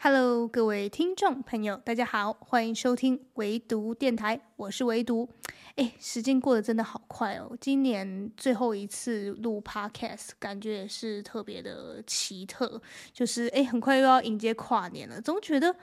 Hello，各位听众朋友，大家好，欢迎收听唯独电台，我是唯独。哎，时间过得真的好快哦！今年最后一次录 Podcast，感觉也是特别的奇特，就是哎，很快又要迎接跨年了。总觉得，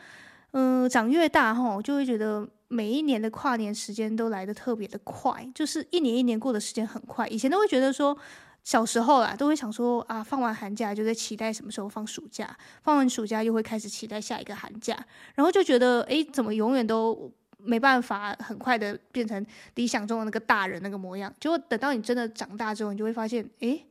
嗯、长越大哈，就会觉得每一年的跨年时间都来得特别的快，就是一年一年过的时间很快。以前都会觉得说。小时候啊，都会想说啊，放完寒假就在期待什么时候放暑假，放完暑假又会开始期待下一个寒假，然后就觉得，诶，怎么永远都没办法很快的变成理想中的那个大人那个模样？结果等到你真的长大之后，你就会发现，诶。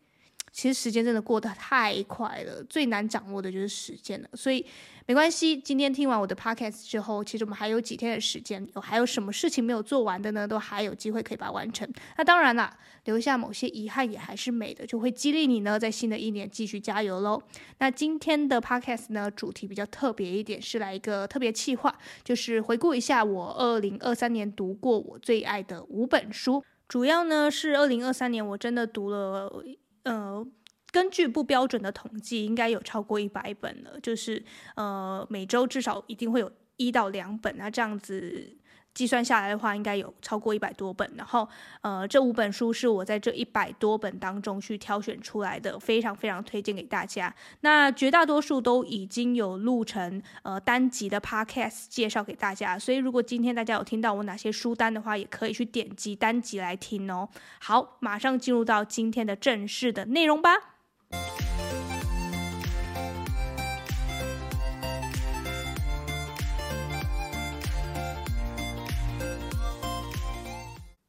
其实时间真的过得太快了，最难掌握的就是时间了。所以没关系，今天听完我的 podcast 之后，其实我们还有几天的时间，有还有什么事情没有做完的呢？都还有机会可以把它完成。那当然啦，留下某些遗憾也还是美的，就会激励你呢，在新的一年继续加油喽。那今天的 podcast 呢，主题比较特别一点，是来一个特别企划，就是回顾一下我二零二三年读过我最爱的五本书。主要呢是二零二三年我真的读了。呃，根据不标准的统计，应该有超过一百本了。就是呃，每周至少一定会有一到两本。那这样子计算下来的话，应该有超过一百多本。然后呃，这五本书是我在这一百多本当中去挑选出来的，非常非常推荐给大家。那绝大多数都已经有录成呃单集的 podcast 介绍给大家。所以如果今天大家有听到我哪些书单的话，也可以去点击单集来听哦。好，马上进入到今天的正式的内容吧。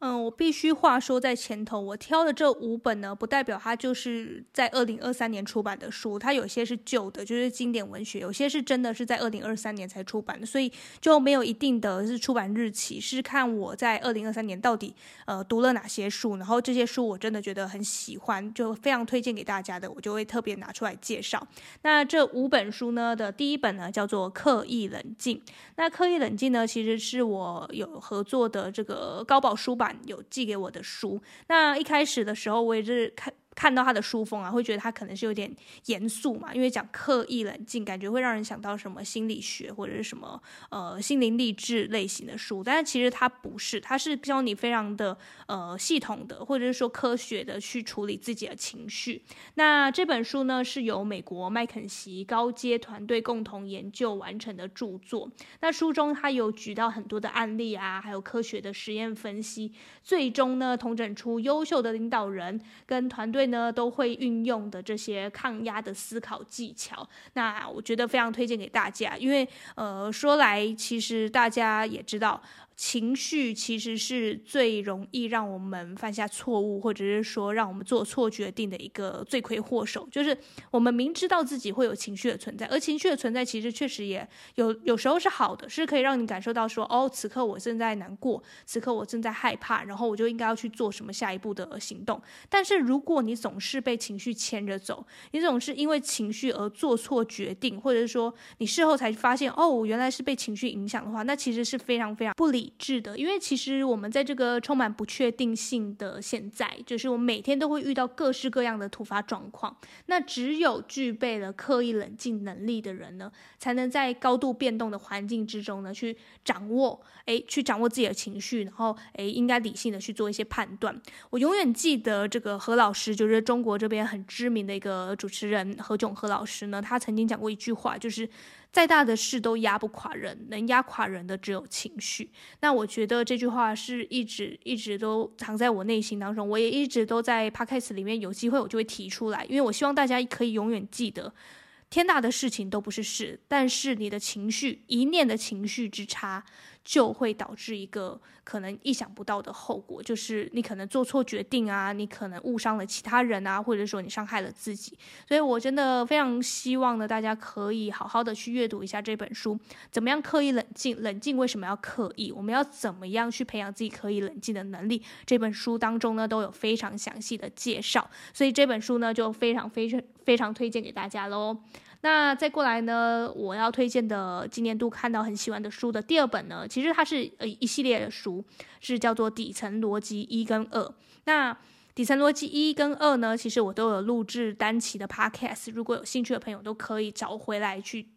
嗯，我必须话说在前头，我挑的这五本呢，不代表它就是在二零二三年出版的书，它有些是旧的，就是经典文学，有些是真的是在二零二三年才出版的，所以就没有一定的是出版日期，是看我在二零二三年到底呃读了哪些书，然后这些书我真的觉得很喜欢，就非常推荐给大家的，我就会特别拿出来介绍。那这五本书呢的第一本呢叫做《刻意冷静》，那《刻意冷静》呢其实是我有合作的这个高宝书版。有寄给我的书，那一开始的时候，我也是看。看到他的书风啊，会觉得他可能是有点严肃嘛，因为讲刻意冷静，感觉会让人想到什么心理学或者是什么呃心灵励志类型的书。但是其实他不是，他是教你非常的呃系统的，或者是说科学的去处理自己的情绪。那这本书呢，是由美国麦肯锡高阶团队共同研究完成的著作。那书中他有举到很多的案例啊，还有科学的实验分析，最终呢统整出优秀的领导人跟团队。呢都会运用的这些抗压的思考技巧，那我觉得非常推荐给大家，因为呃说来其实大家也知道。情绪其实是最容易让我们犯下错误，或者是说让我们做错决定的一个罪魁祸首。就是我们明知道自己会有情绪的存在，而情绪的存在其实确实也有有时候是好的，是可以让你感受到说，哦，此刻我正在难过，此刻我正在害怕，然后我就应该要去做什么下一步的行动。但是如果你总是被情绪牵着走，你总是因为情绪而做错决定，或者是说你事后才发现，哦，原来是被情绪影响的话，那其实是非常非常不理。理智的，因为其实我们在这个充满不确定性的现在，就是我们每天都会遇到各式各样的突发状况。那只有具备了刻意冷静能力的人呢，才能在高度变动的环境之中呢，去掌握，哎，去掌握自己的情绪，然后，哎，应该理性的去做一些判断。我永远记得这个何老师，就是中国这边很知名的一个主持人何炅何老师呢，他曾经讲过一句话，就是。再大的事都压不垮人，能压垮人的只有情绪。那我觉得这句话是一直一直都藏在我内心当中，我也一直都在 Podcast 里面有机会我就会提出来，因为我希望大家可以永远记得，天大的事情都不是事，但是你的情绪，一念的情绪之差。就会导致一个可能意想不到的后果，就是你可能做错决定啊，你可能误伤了其他人啊，或者说你伤害了自己。所以我真的非常希望呢，大家可以好好的去阅读一下这本书，怎么样刻意冷静？冷静为什么要刻意？我们要怎么样去培养自己可以冷静的能力？这本书当中呢，都有非常详细的介绍，所以这本书呢，就非常非常非常推荐给大家喽。那再过来呢，我要推荐的今年度看到很喜欢的书的第二本呢，其实它是呃一系列的书，是叫做《底层逻辑一跟二》。那《底层逻辑一跟二》呢，其实我都有录制单期的 podcast，如果有兴趣的朋友都可以找回来去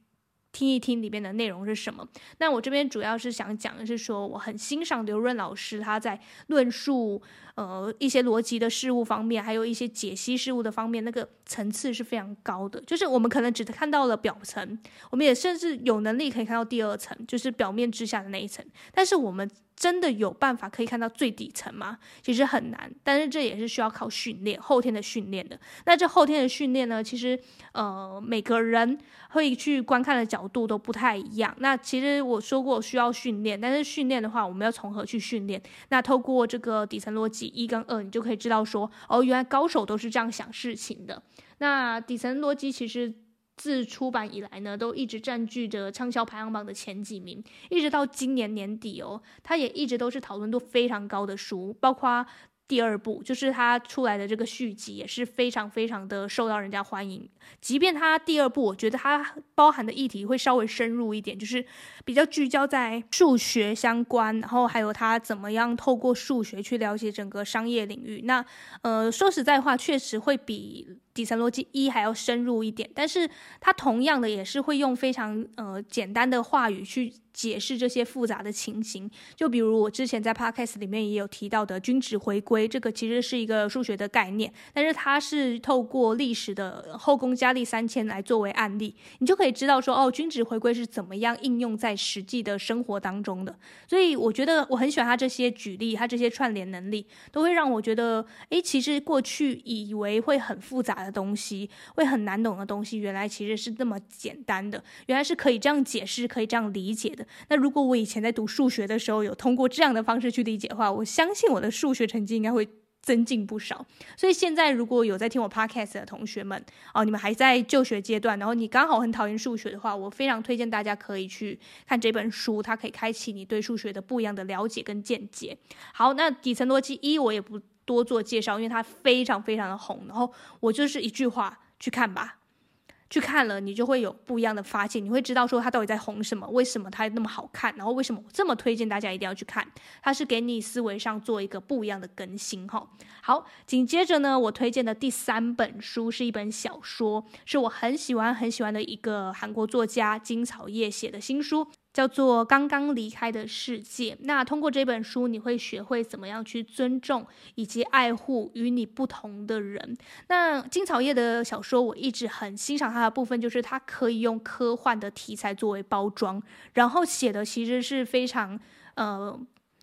听一听里面的内容是什么。那我这边主要是想讲的是说，我很欣赏刘润老师他在论述呃一些逻辑的事物方面，还有一些解析事物的方面，那个层次是非常高的。就是我们可能只看到了表层，我们也甚至有能力可以看到第二层，就是表面之下的那一层。但是我们真的有办法可以看到最底层吗？其实很难，但是这也是需要靠训练，后天的训练的。那这后天的训练呢，其实呃每个人会去观看的角度都不太一样。那其实我说过需要训练，但是训练的话，我们要从何去训练？那透过这个底层逻辑一跟二，你就可以知道说，哦，原来高手都是这样想事情的。那底层逻辑其实。自出版以来呢，都一直占据着畅销排行榜的前几名，一直到今年年底哦，它也一直都是讨论度非常高的书，包括。第二部就是它出来的这个续集也是非常非常的受到人家欢迎，即便它第二部，我觉得它包含的议题会稍微深入一点，就是比较聚焦在数学相关，然后还有它怎么样透过数学去了解整个商业领域。那呃，说实在话，确实会比底层逻辑一还要深入一点，但是他同样的也是会用非常呃简单的话语去。解释这些复杂的情形，就比如我之前在 podcast 里面也有提到的均值回归，这个其实是一个数学的概念，但是它是透过历史的后宫佳丽三千来作为案例，你就可以知道说，哦，均值回归是怎么样应用在实际的生活当中的。所以我觉得我很喜欢他这些举例，他这些串联能力，都会让我觉得，诶，其实过去以为会很复杂东西，会很难懂的东西，原来其实是这么简单的，原来是可以这样解释，可以这样理解的。那如果我以前在读数学的时候有通过这样的方式去理解的话，我相信我的数学成绩应该会增进不少。所以现在如果有在听我 podcast 的同学们哦，你们还在就学阶段，然后你刚好很讨厌数学的话，我非常推荐大家可以去看这本书，它可以开启你对数学的不一样的了解跟见解。好，那底层逻辑一我也不多做介绍，因为它非常非常的红，然后我就是一句话，去看吧。去看了，你就会有不一样的发现，你会知道说它到底在红什么，为什么它那么好看，然后为什么我这么推荐大家一定要去看，它是给你思维上做一个不一样的更新哈。好，紧接着呢，我推荐的第三本书是一本小说，是我很喜欢很喜欢的一个韩国作家金草叶写的新书。叫做刚刚离开的世界。那通过这本书，你会学会怎么样去尊重以及爱护与你不同的人。那金草叶的小说，我一直很欣赏它的部分，就是它可以用科幻的题材作为包装，然后写的其实是非常呃。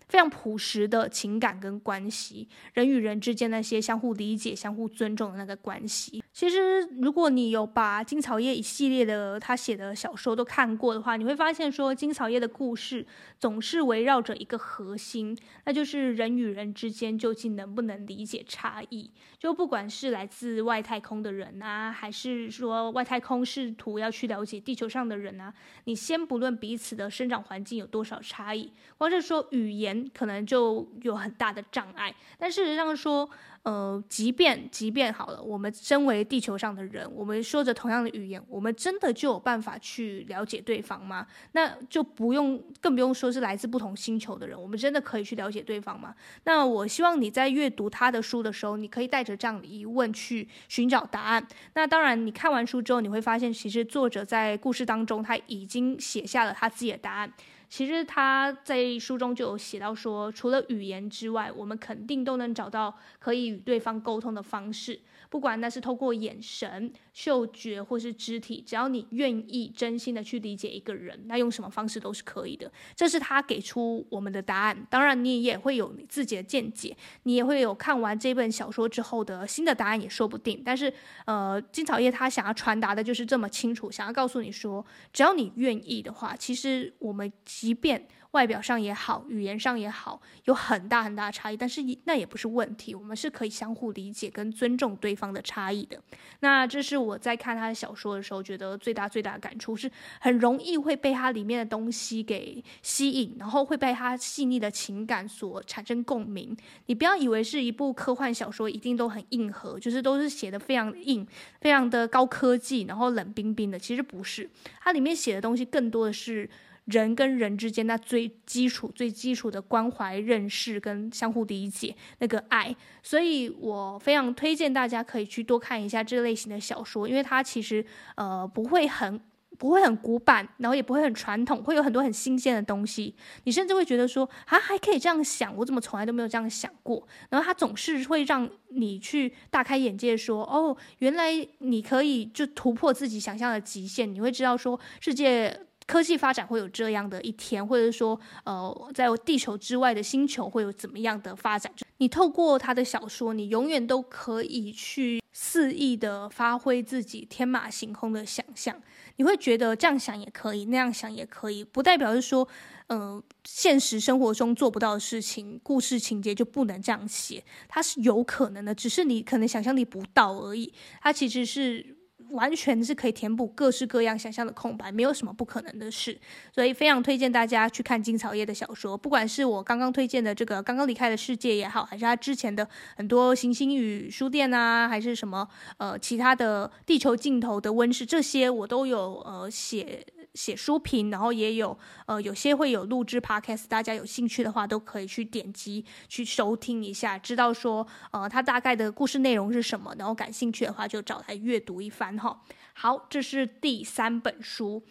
非常朴实的情感跟关系，人与人之间那些相互理解、相互尊重的那个关系。其实，如果你有把金草叶一系列的他写的小说都看过的话，你会发现说，金草叶的故事总是围绕着一个核心，那就是人与人之间究竟能不能理解差异。就不管是来自外太空的人啊，还是说外太空试图要去了解地球上的人啊，你先不论彼此的生长环境有多少差异，光是说语言。可能就有很大的障碍，但事实上说，呃，即便即便好了，我们身为地球上的人，我们说着同样的语言，我们真的就有办法去了解对方吗？那就不用，更不用说是来自不同星球的人，我们真的可以去了解对方吗？那我希望你在阅读他的书的时候，你可以带着这样的疑问去寻找答案。那当然，你看完书之后，你会发现，其实作者在故事当中他已经写下了他自己的答案。其实他在书中就有写到说，除了语言之外，我们肯定都能找到可以与对方沟通的方式。不管那是透过眼神、嗅觉或是肢体，只要你愿意真心的去理解一个人，那用什么方式都是可以的。这是他给出我们的答案。当然，你也会有你自己的见解，你也会有看完这本小说之后的新的答案，也说不定。但是，呃，金草叶他想要传达的就是这么清楚，想要告诉你说，只要你愿意的话，其实我们即便。外表上也好，语言上也好，有很大很大的差异，但是那也不是问题，我们是可以相互理解跟尊重对方的差异的。那这是我在看他的小说的时候，觉得最大最大的感触是，很容易会被他里面的东西给吸引，然后会被他细腻的情感所产生共鸣。你不要以为是一部科幻小说一定都很硬核，就是都是写的非常硬，非常的高科技，然后冷冰冰的。其实不是，它里面写的东西更多的是。人跟人之间那最基础、最基础的关怀、认识跟相互理解，那个爱，所以我非常推荐大家可以去多看一下这类型的小说，因为它其实呃不会很不会很古板，然后也不会很传统，会有很多很新鲜的东西。你甚至会觉得说，啊，还可以这样想，我怎么从来都没有这样想过？然后它总是会让你去大开眼界，说，哦，原来你可以就突破自己想象的极限。你会知道说，世界科技发展会有这样的一天，或者说，呃，在地球之外的星球会有怎么样的发展？你透过他的小说，你永远都可以去肆意的发挥自己天马行空的想象。你会觉得这样想也可以，那样想也可以，不代表是说，嗯、呃，现实生活中做不到的事情，故事情节就不能这样写，它是有可能的，只是你可能想象力不到而已。它其实是。完全是可以填补各式各样想象的空白，没有什么不可能的事，所以非常推荐大家去看金草叶的小说，不管是我刚刚推荐的这个《刚刚离开的世界》也好，还是他之前的很多《行星与书店》啊，还是什么呃其他的《地球尽头的温室》，这些我都有呃写。写书评，然后也有呃，有些会有录制 podcast，大家有兴趣的话都可以去点击去收听一下，知道说呃，它大概的故事内容是什么，然后感兴趣的话就找来阅读一番哈。好，这是第三本书。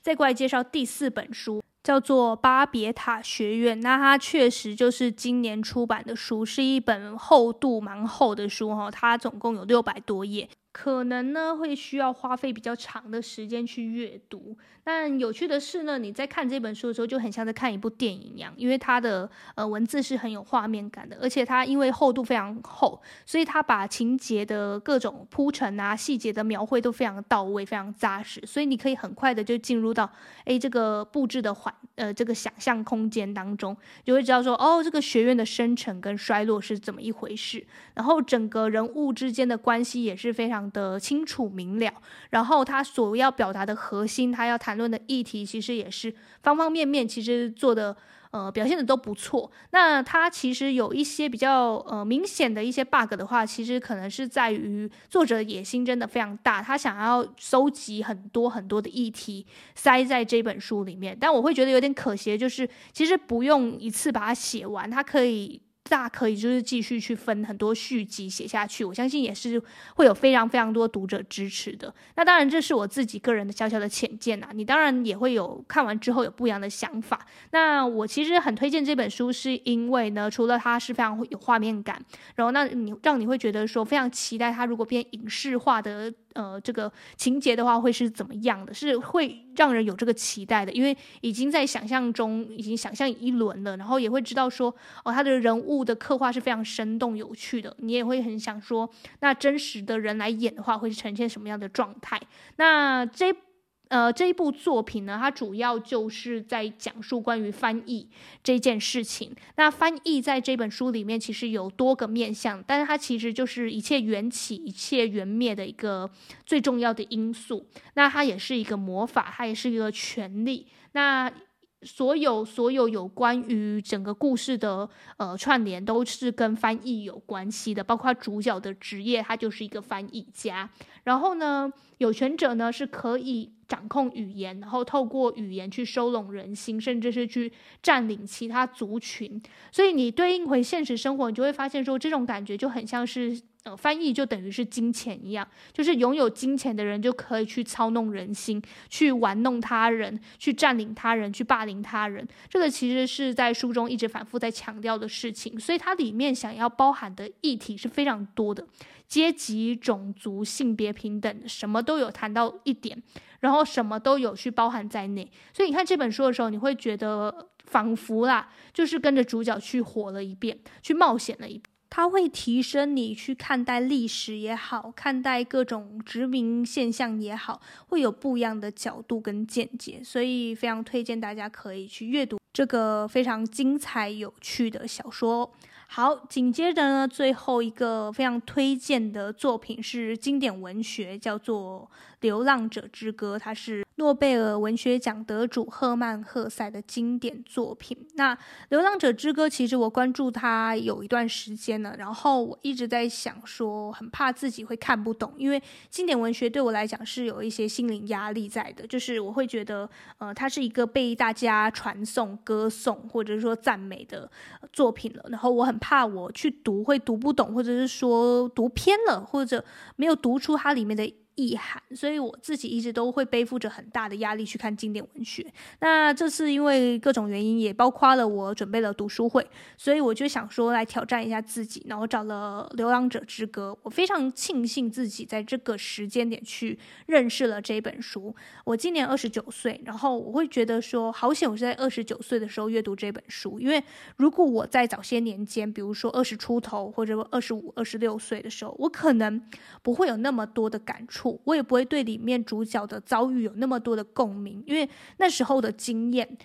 再过来介绍第四本书。叫做《巴别塔学院》，那它确实就是今年出版的书，是一本厚度蛮厚的书哈，它总共有六百多页。可能呢会需要花费比较长的时间去阅读，但有趣的是呢，你在看这本书的时候就很像在看一部电影一样，因为它的呃文字是很有画面感的，而且它因为厚度非常厚，所以它把情节的各种铺陈啊、细节的描绘都非常到位、非常扎实，所以你可以很快的就进入到诶这个布置的环呃这个想象空间当中，就会知道说哦这个学院的生成跟衰落是怎么一回事，然后整个人物之间的关系也是非常。的清楚明了，然后他所要表达的核心，他要谈论的议题，其实也是方方面面，其实做的呃表现的都不错。那他其实有一些比较呃明显的一些 bug 的话，其实可能是在于作者野心真的非常大，他想要收集很多很多的议题塞在这本书里面。但我会觉得有点可惜，就是其实不用一次把它写完，他可以。大可以就是继续去分很多续集写下去，我相信也是会有非常非常多读者支持的。那当然这是我自己个人的小小的浅见呐，你当然也会有看完之后有不一样的想法。那我其实很推荐这本书，是因为呢，除了它是非常有画面感，然后那你让你会觉得说非常期待它如果变影视化的。呃，这个情节的话会是怎么样的？是会让人有这个期待的，因为已经在想象中已经想象一轮了，然后也会知道说，哦，他的人物物的刻画是非常生动有趣的，你也会很想说，那真实的人来演的话会呈现什么样的状态？那这。呃，这一部作品呢，它主要就是在讲述关于翻译这件事情。那翻译在这本书里面其实有多个面向，但是它其实就是一切缘起、一切缘灭的一个最重要的因素。那它也是一个魔法，它也是一个权力。那所有所有有关于整个故事的呃串联，都是跟翻译有关系的，包括主角的职业，他就是一个翻译家。然后呢，有权者呢是可以掌控语言，然后透过语言去收拢人心，甚至是去占领其他族群。所以你对应回现实生活，你就会发现说，这种感觉就很像是，呃，翻译就等于是金钱一样，就是拥有金钱的人就可以去操弄人心，去玩弄他人，去占领他人，去霸凌他人。这个其实是在书中一直反复在强调的事情，所以它里面想要包含的议题是非常多的。阶级、种族、性别平等，什么都有谈到一点，然后什么都有去包含在内。所以你看这本书的时候，你会觉得仿佛啦，就是跟着主角去活了一遍，去冒险了一。它会提升你去看待历史也好，看待各种殖民现象也好，会有不一样的角度跟见解。所以非常推荐大家可以去阅读这个非常精彩有趣的小说。好，紧接着呢，最后一个非常推荐的作品是经典文学，叫做《流浪者之歌》，它是诺贝尔文学奖得主赫曼·赫塞的经典作品。那《流浪者之歌》其实我关注它有一段时间了，然后我一直在想说，很怕自己会看不懂，因为经典文学对我来讲是有一些心灵压力在的，就是我会觉得，呃，它是一个被大家传颂、歌颂或者说赞美的作品了，然后我很怕我去读会读不懂，或者是说读偏了，或者没有读出它里面的。意涵，所以我自己一直都会背负着很大的压力去看经典文学。那这次因为各种原因，也包括了我准备了读书会，所以我就想说来挑战一下自己，然后找了《流浪者之歌》。我非常庆幸自己在这个时间点去认识了这本书。我今年二十九岁，然后我会觉得说，好险我是在二十九岁的时候阅读这本书，因为如果我在早些年间，比如说二十出头或者二十五、二十六岁的时候，我可能不会有那么多的感触。我也不会对里面主角的遭遇有那么多的共鸣，因为那时候的经验、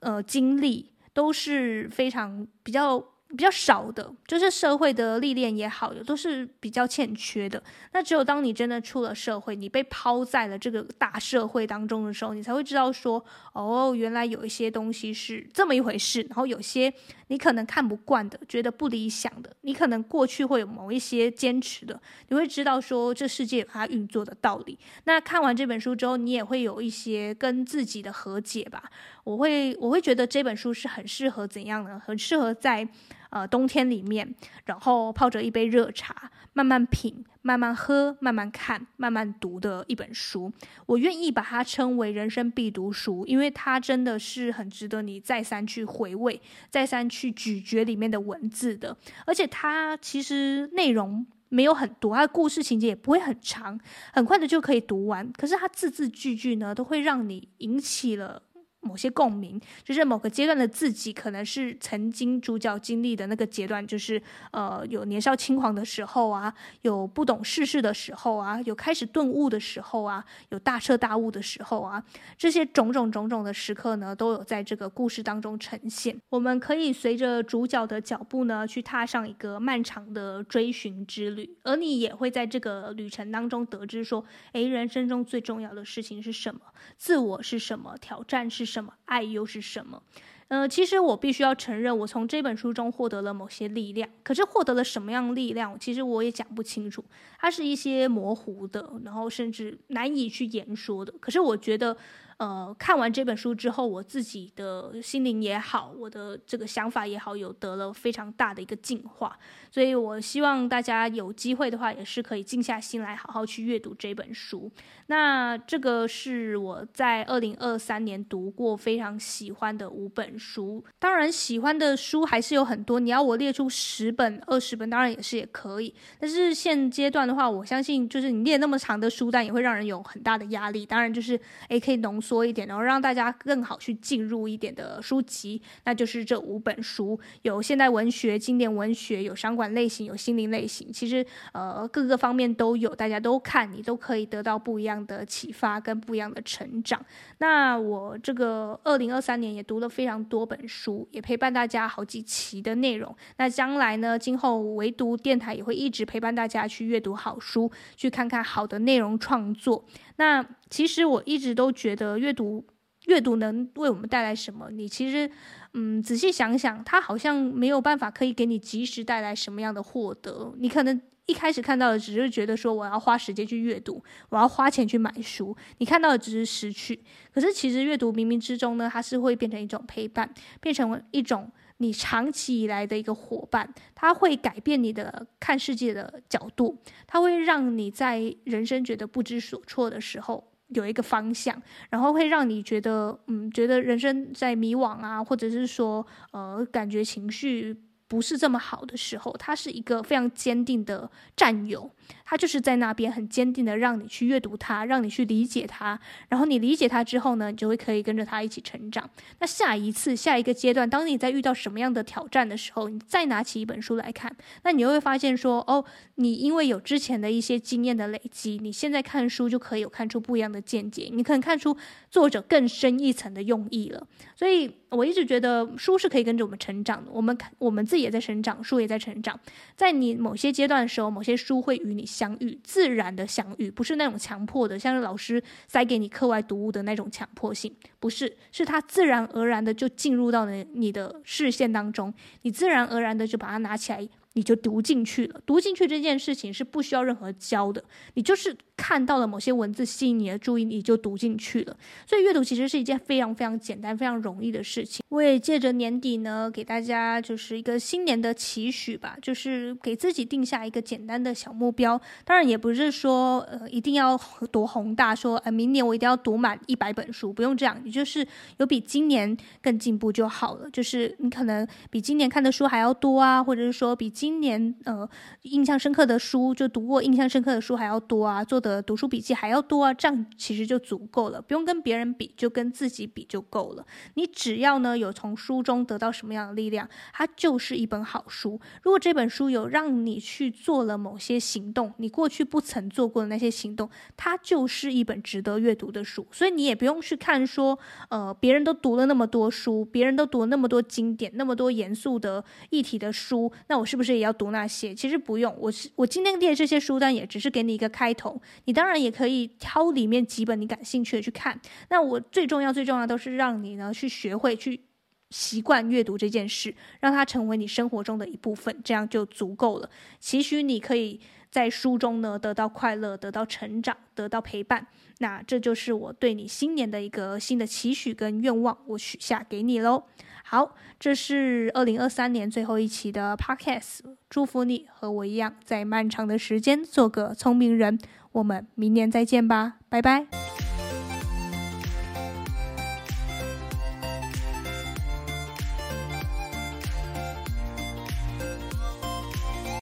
呃经历都是非常比较。比较少的，就是社会的历练也好，都是比较欠缺的。那只有当你真的出了社会，你被抛在了这个大社会当中的时候，你才会知道说，哦，原来有一些东西是这么一回事。然后有些你可能看不惯的，觉得不理想的，你可能过去会有某一些坚持的，你会知道说，这世界有它运作的道理。那看完这本书之后，你也会有一些跟自己的和解吧。我会我会觉得这本书是很适合怎样呢？很适合在呃冬天里面，然后泡着一杯热茶，慢慢品、慢慢喝、慢慢看、慢慢读的一本书。我愿意把它称为人生必读书，因为它真的是很值得你再三去回味、再三去咀嚼里面的文字的。而且它其实内容没有很多，它的故事情节也不会很长，很快的就可以读完。可是它字字句句呢，都会让你引起了。某些共鸣，就是某个阶段的自己，可能是曾经主角经历的那个阶段，就是呃，有年少轻狂的时候啊，有不懂世事的时候啊，有开始顿悟的时候啊，有大彻大悟的时候啊，这些种种种种的时刻呢，都有在这个故事当中呈现。我们可以随着主角的脚步呢，去踏上一个漫长的追寻之旅，而你也会在这个旅程当中得知说，诶，人生中最重要的事情是什么？自我是什么？挑战是什么？什么爱又是什么？呃，其实我必须要承认，我从这本书中获得了某些力量。可是获得了什么样力量，其实我也讲不清楚。它是一些模糊的，然后甚至难以去言说的。可是我觉得。呃，看完这本书之后，我自己的心灵也好，我的这个想法也好，有得了非常大的一个进化。所以我希望大家有机会的话，也是可以静下心来，好好去阅读这本书。那这个是我在二零二三年读过非常喜欢的五本书。当然，喜欢的书还是有很多。你要我列出十本、二十本，当然也是也可以。但是现阶段的话，我相信就是你列那么长的书单，也会让人有很大的压力。当然，就是诶，可以浓。说一点，然后让大家更好去进入一点的书籍，那就是这五本书，有现代文学、经典文学，有商管类型，有心灵类型。其实呃各个方面都有，大家都看，你都可以得到不一样的启发跟不一样的成长。那我这个二零二三年也读了非常多本书，也陪伴大家好几期的内容。那将来呢，今后唯读电台也会一直陪伴大家去阅读好书，去看看好的内容创作。那其实我一直都觉得阅读，阅读能为我们带来什么？你其实，嗯，仔细想想，它好像没有办法可以给你及时带来什么样的获得。你可能一开始看到的只是觉得说，我要花时间去阅读，我要花钱去买书。你看到的只是失去，可是其实阅读冥冥之中呢，它是会变成一种陪伴，变成一种。你长期以来的一个伙伴，他会改变你的看世界的角度，他会让你在人生觉得不知所措的时候有一个方向，然后会让你觉得，嗯，觉得人生在迷惘啊，或者是说，呃，感觉情绪不是这么好的时候，他是一个非常坚定的战友。他就是在那边很坚定的让你去阅读它，让你去理解它，然后你理解它之后呢，你就会可以跟着他一起成长。那下一次、下一个阶段，当你在遇到什么样的挑战的时候，你再拿起一本书来看，那你又会发现说，哦，你因为有之前的一些经验的累积，你现在看书就可以有看出不一样的见解，你可能看出作者更深一层的用意了。所以。我一直觉得书是可以跟着我们成长的。我们看，我们自己也在成长，书也在成长。在你某些阶段的时候，某些书会与你相遇，自然的相遇，不是那种强迫的，像是老师塞给你课外读物的那种强迫性，不是，是他自然而然的就进入到了你的视线当中，你自然而然的就把它拿起来。你就读进去了，读进去这件事情是不需要任何教的，你就是看到了某些文字吸引你的注意，你就读进去了。所以阅读其实是一件非常非常简单、非常容易的事情。我也借着年底呢，给大家就是一个新年的期许吧，就是给自己定下一个简单的小目标。当然也不是说呃一定要多宏大，说呃明年我一定要读满一百本书，不用这样，你就是有比今年更进步就好了。就是你可能比今年看的书还要多啊，或者是说比今今年呃，印象深刻的书就读过，印象深刻的书还要多啊，做的读书笔记还要多啊，这样其实就足够了，不用跟别人比，就跟自己比就够了。你只要呢有从书中得到什么样的力量，它就是一本好书。如果这本书有让你去做了某些行动，你过去不曾做过的那些行动，它就是一本值得阅读的书。所以你也不用去看说，呃，别人都读了那么多书，别人都读了那么多经典，那么多严肃的议题的书，那我是不是也要读那些，其实不用。我是我今天列这些书单，也只是给你一个开头。你当然也可以挑里面几本你感兴趣的去看。那我最重要、最重要都是让你呢去学会、去习惯阅读这件事，让它成为你生活中的一部分，这样就足够了。期许你可以在书中呢得到快乐、得到成长、得到陪伴。那这就是我对你新年的一个新的期许跟愿望，我许下给你喽。好，这是二零二三年最后一期的 Podcast。祝福你和我一样，在漫长的时间做个聪明人。我们明年再见吧，拜拜。